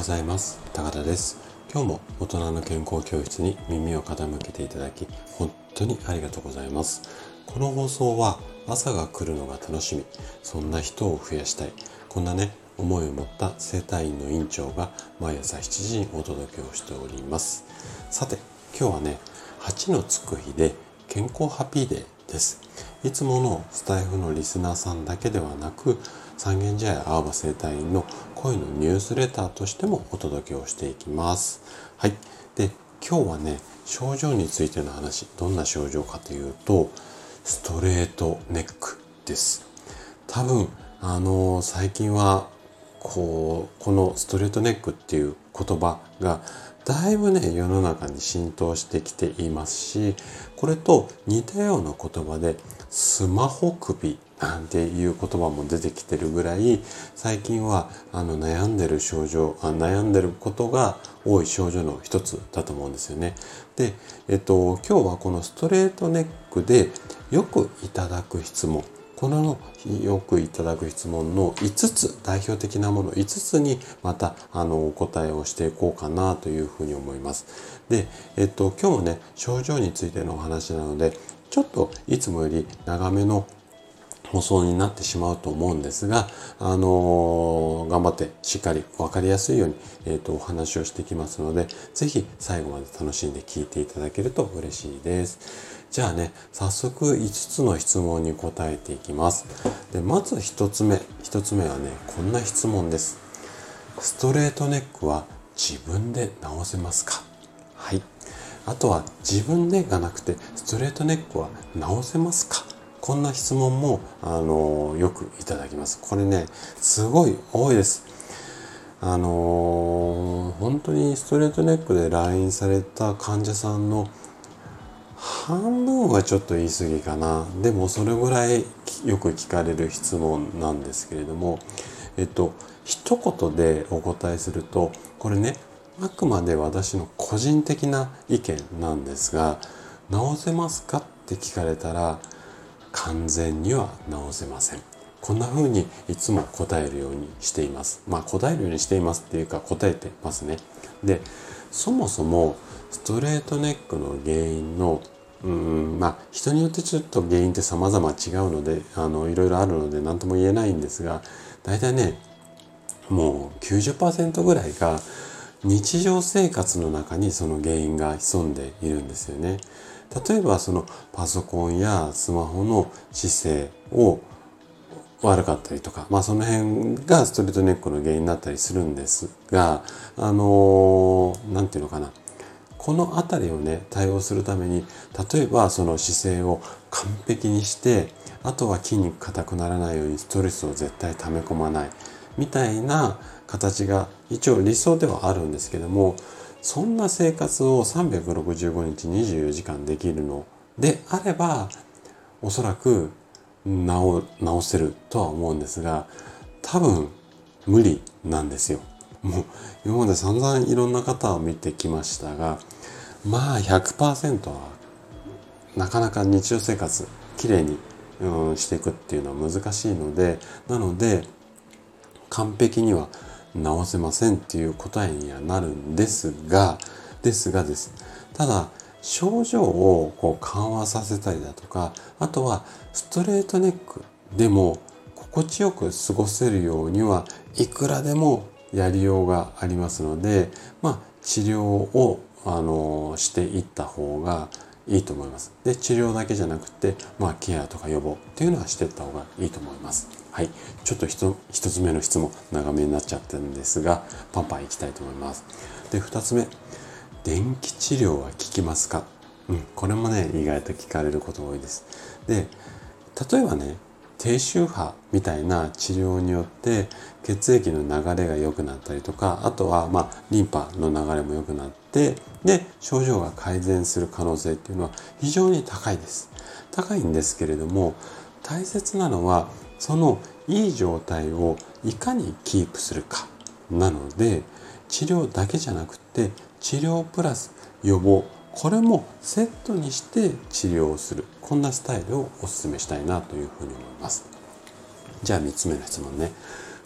ございます。高田です。今日も大人の健康教室に耳を傾けていただき本当にありがとうございます。この放送は朝が来るのが楽しみ。そんな人を増やしたい。こんなね思いを持った生体院の院長が毎朝7時にお届けをしております。さて今日はね8のつく日で健康ハッピーデーです。いつものスタイフのリスナーさんだけではなく三軒茶屋青葉生態院の声のニュースレターとしてもお届けをしていきます。はい。で今日はね症状についての話どんな症状かというとストレートネックです。多分あの最近はこうこのストレートネックっていう言葉がだいぶね世の中に浸透してきていますしこれと似たような言葉でスマホ首なんていう言葉も出てきてるぐらい最近はあの悩んでる症状あ悩んでることが多い症状の一つだと思うんですよね。で、えっと、今日はこのストレートネックでよくいただく質問このよくいただく質問の5つ代表的なもの5つにまたあのお答えをしていこうかなというふうに思います。で、えっと、今日もね症状についてのお話なのでちょっといつもより長めの放送になってしまうと思うんですが、あのー、頑張ってしっかり分かりやすいように、えーと、お話をしてきますので、ぜひ最後まで楽しんで聞いていただけると嬉しいです。じゃあね、早速5つの質問に答えていきます。でまず1つ目。1つ目はね、こんな質問です。ストレートネックは自分で直せますか？はい。あとは自分でがなくてストレートネックは直せますか？こんな質問もあのよくいただきます。これねすごい多いです。あの本当にストレートネックで来院された患者さんの半分はちょっと言い過ぎかなでもそれぐらいよく聞かれる質問なんですけれどもえっと一言でお答えするとこれねあくまで私の個人的な意見なんですが直せますか？って聞かれたら完全には直せません。こんな風にいつも答えるようにしています。まあ答えるようにしていますっていうか答えてますね。でそもそもストレートネックの原因のうんまあ人によってちょっと原因って様々違うのであのいろいろあるので何とも言えないんですが大体ねもう90%ぐらいが日常生活の中にその原因が潜んでいるんですよね。例えばそのパソコンやスマホの姿勢を悪かったりとか、まあその辺がストレートネックの原因になったりするんですが、あのー、なんていうのかな。この辺りをね、対応するために、例えばその姿勢を完璧にして、あとは筋肉硬くならないようにストレスを絶対溜め込まない。みたいな形が一応理想ではあるんですけどもそんな生活を365日24時間できるのであればおそらく直直せるとは思うんですが多分無理なんですよ。もう今まで散々いろんな方を見てきましたがまあ100%はなかなか日常生活きれいに、していくっていうのは難しいのでなので完璧には直せませんっていう答えにはなるんですがですがですただ症状をこう緩和させたりだとかあとはストレートネックでも心地よく過ごせるようにはいくらでもやりようがありますのでまあ治療をあのしていった方がいいと思います。で治療だけじゃなくてまあケアとか予防っていうのはしていった方がいいと思います。はい、ちょっと 1, つ目の質問長めになっちゃってんですがパンパンいきたいと思います。で2つ目。電気治療は効きますか？うん、これもね意外と聞かれること多いです。で例えばね低周波みたいな治療によって血液の流れが良くなったりとかあとはまあリンパの流れも良くなってで症状が改善する可能性っていうのは非常に高いです。高いんですけれども大切なのはそのいい状態をいかにキープするかなので治療だけじゃなくて治療プラス予防これもセットにして治療をするこんなスタイルをお勧めしたいなというふうに思います。じゃあ3つ目の質問ね。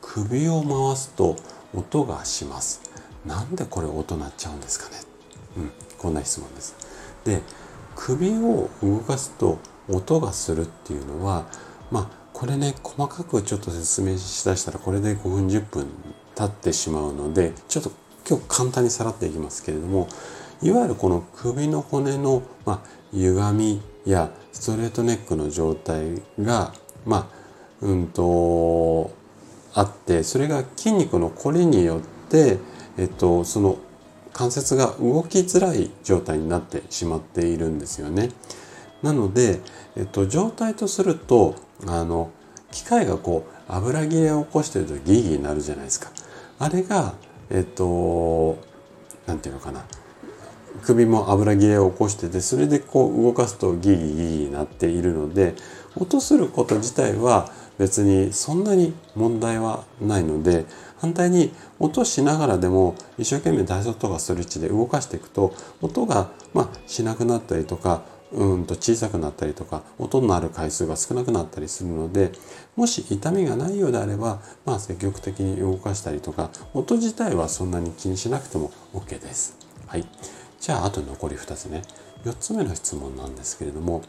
首を回すと音がします。なんでこれ音鳴っちゃうんですかね。うんこんな質問です。で首を動かすと音がするっていうのはまあこれね細かくちょっと説明しだしたらこれで5分10分経ってしまうのでちょっと今日簡単にさらっていきますけれどもいわゆるこの首の骨の、まあ、歪みやストレートネックの状態がまあうんとあってそれが筋肉のこりによって、えっと、その関節が動きづらい状態になってしまっているんですよね。なので、えっと、状態とするとあの機械がこう油切れを起こしてるとギギになるじゃないですか。あれがえっと何て言うのかな首も油切れを起こしててそれでこう動かすとギギギギになっているので音すること自体は別にそんなに問題はないので反対に音しながらでも一生懸命体操とかストレッチで動かしていくと音がまあしなくなったりとかうんと小さくなったりとか音のある回数が少なくなったりするのでもし痛みがないようであれば、まあ、積極的に動かしたりとか音自体はそんなに気にしなくても OK です。はい、じゃああと残り2つね4つ目の質問なんですけれども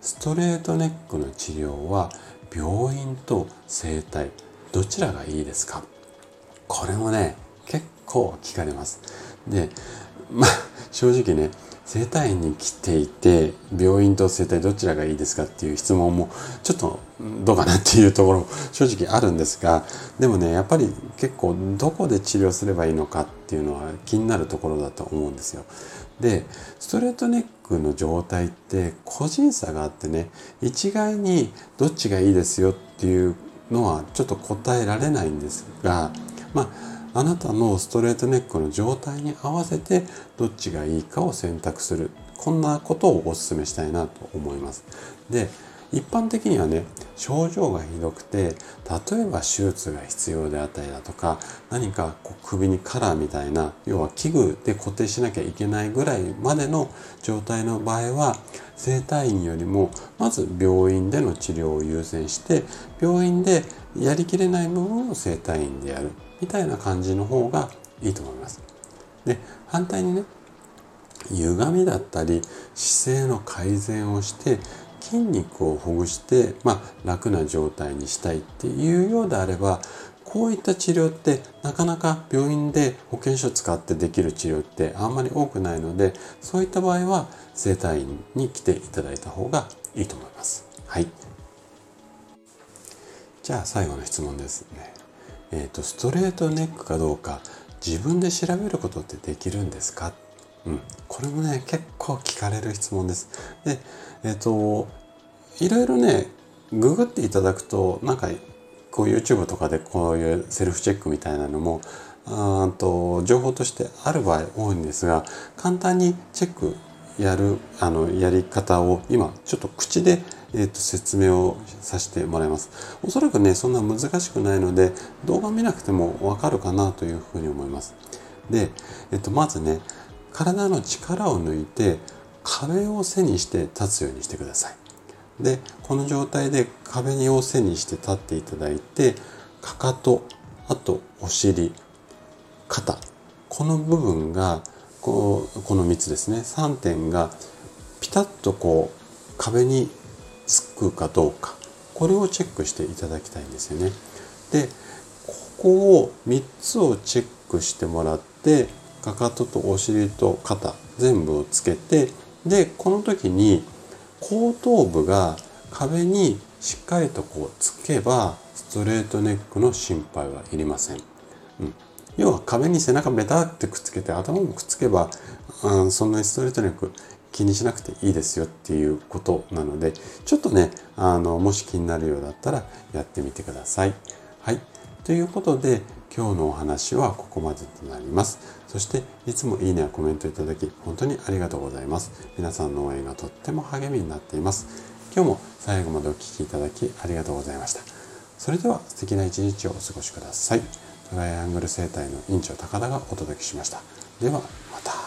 ストレートネックの治療は病院と整体どちらがいいですか？これもね結構聞かれます。でまあ正直ね整体院に来ていて病院と整体どちらがいいですかっていう質問もちょっとどうかなっていうところ正直あるんですがでもねやっぱり結構どこで治療すればいいのかっていうのは気になるところだと思うんですよ。でストレートネックの状態って個人差があってね一概にどっちがいいですよっていうのはちょっと答えられないんですがまああなたのストレートネックの状態に合わせてどっちがいいかを選択するこんなことをお勧めしたいなと思います。で一般的にはね症状がひどくて例えば手術が必要であったりだとか何かこう首にカラーみたいな要は器具で固定しなきゃいけないぐらいまでの状態の場合は整体院よりもまず病院での治療を優先して病院でやりきれない部分を整体院でやるみたいな感じの方がいいと思います。で反対にね歪みだったり姿勢の改善をして筋肉をほぐして、まあ、楽な状態にしたいっていうようであればこういった治療ってなかなか病院で保険証使ってできる治療ってあんまり多くないのでそういった場合は整体院に来ていただいた方がいいと思います。はい。じゃあ最後の質問ですね。えーと、ストレートネックかどうか自分で調べることってできるんですか、うん、これもね結構聞かれる質問です。でえっ、ー、といろいろねググっていただくとなんかこう YouTube とかでこういうセルフチェックみたいなのもあと情報としてある場合多いんですが簡単にチェックやるあのやり方を今ちょっと口でえー、と説明をさせてもらいます。おそらくね、そんな難しくないので、動画見なくてもわかるかなというふうに思います。で、えっ、ー、と、まずね、体の力を抜いて、壁を背にして立つようにしてください。で、この状態で壁を背にして立っていただいて、かかと、あとお尻、肩、この部分が、こうこの3つですね、3点がピタッとこう壁につくかどうかこれをチェックしていただきたいんですよね。でここを3つをチェックしてもらってかかととお尻と肩全部をつけてでこの時に後頭部が壁にしっかりとこうつけばストレートネックの心配はいりません。うん、要は壁に背中ベタってくっつけて頭もくっつけば、うん、そんなにストレートネック気にしなくていいですよっていうことなのでちょっとねあのもし気になるようだったらやってみてください。はいということで今日のお話はここまでとなります。そしていつもいいねやコメントいただき本当にありがとうございます。皆さんの応援がとっても励みになっています。今日も最後までお聴きいただきありがとうございました。それでは素敵な一日をお過ごしください。トライアングル生態の院長高田がお届けしました。ではまた。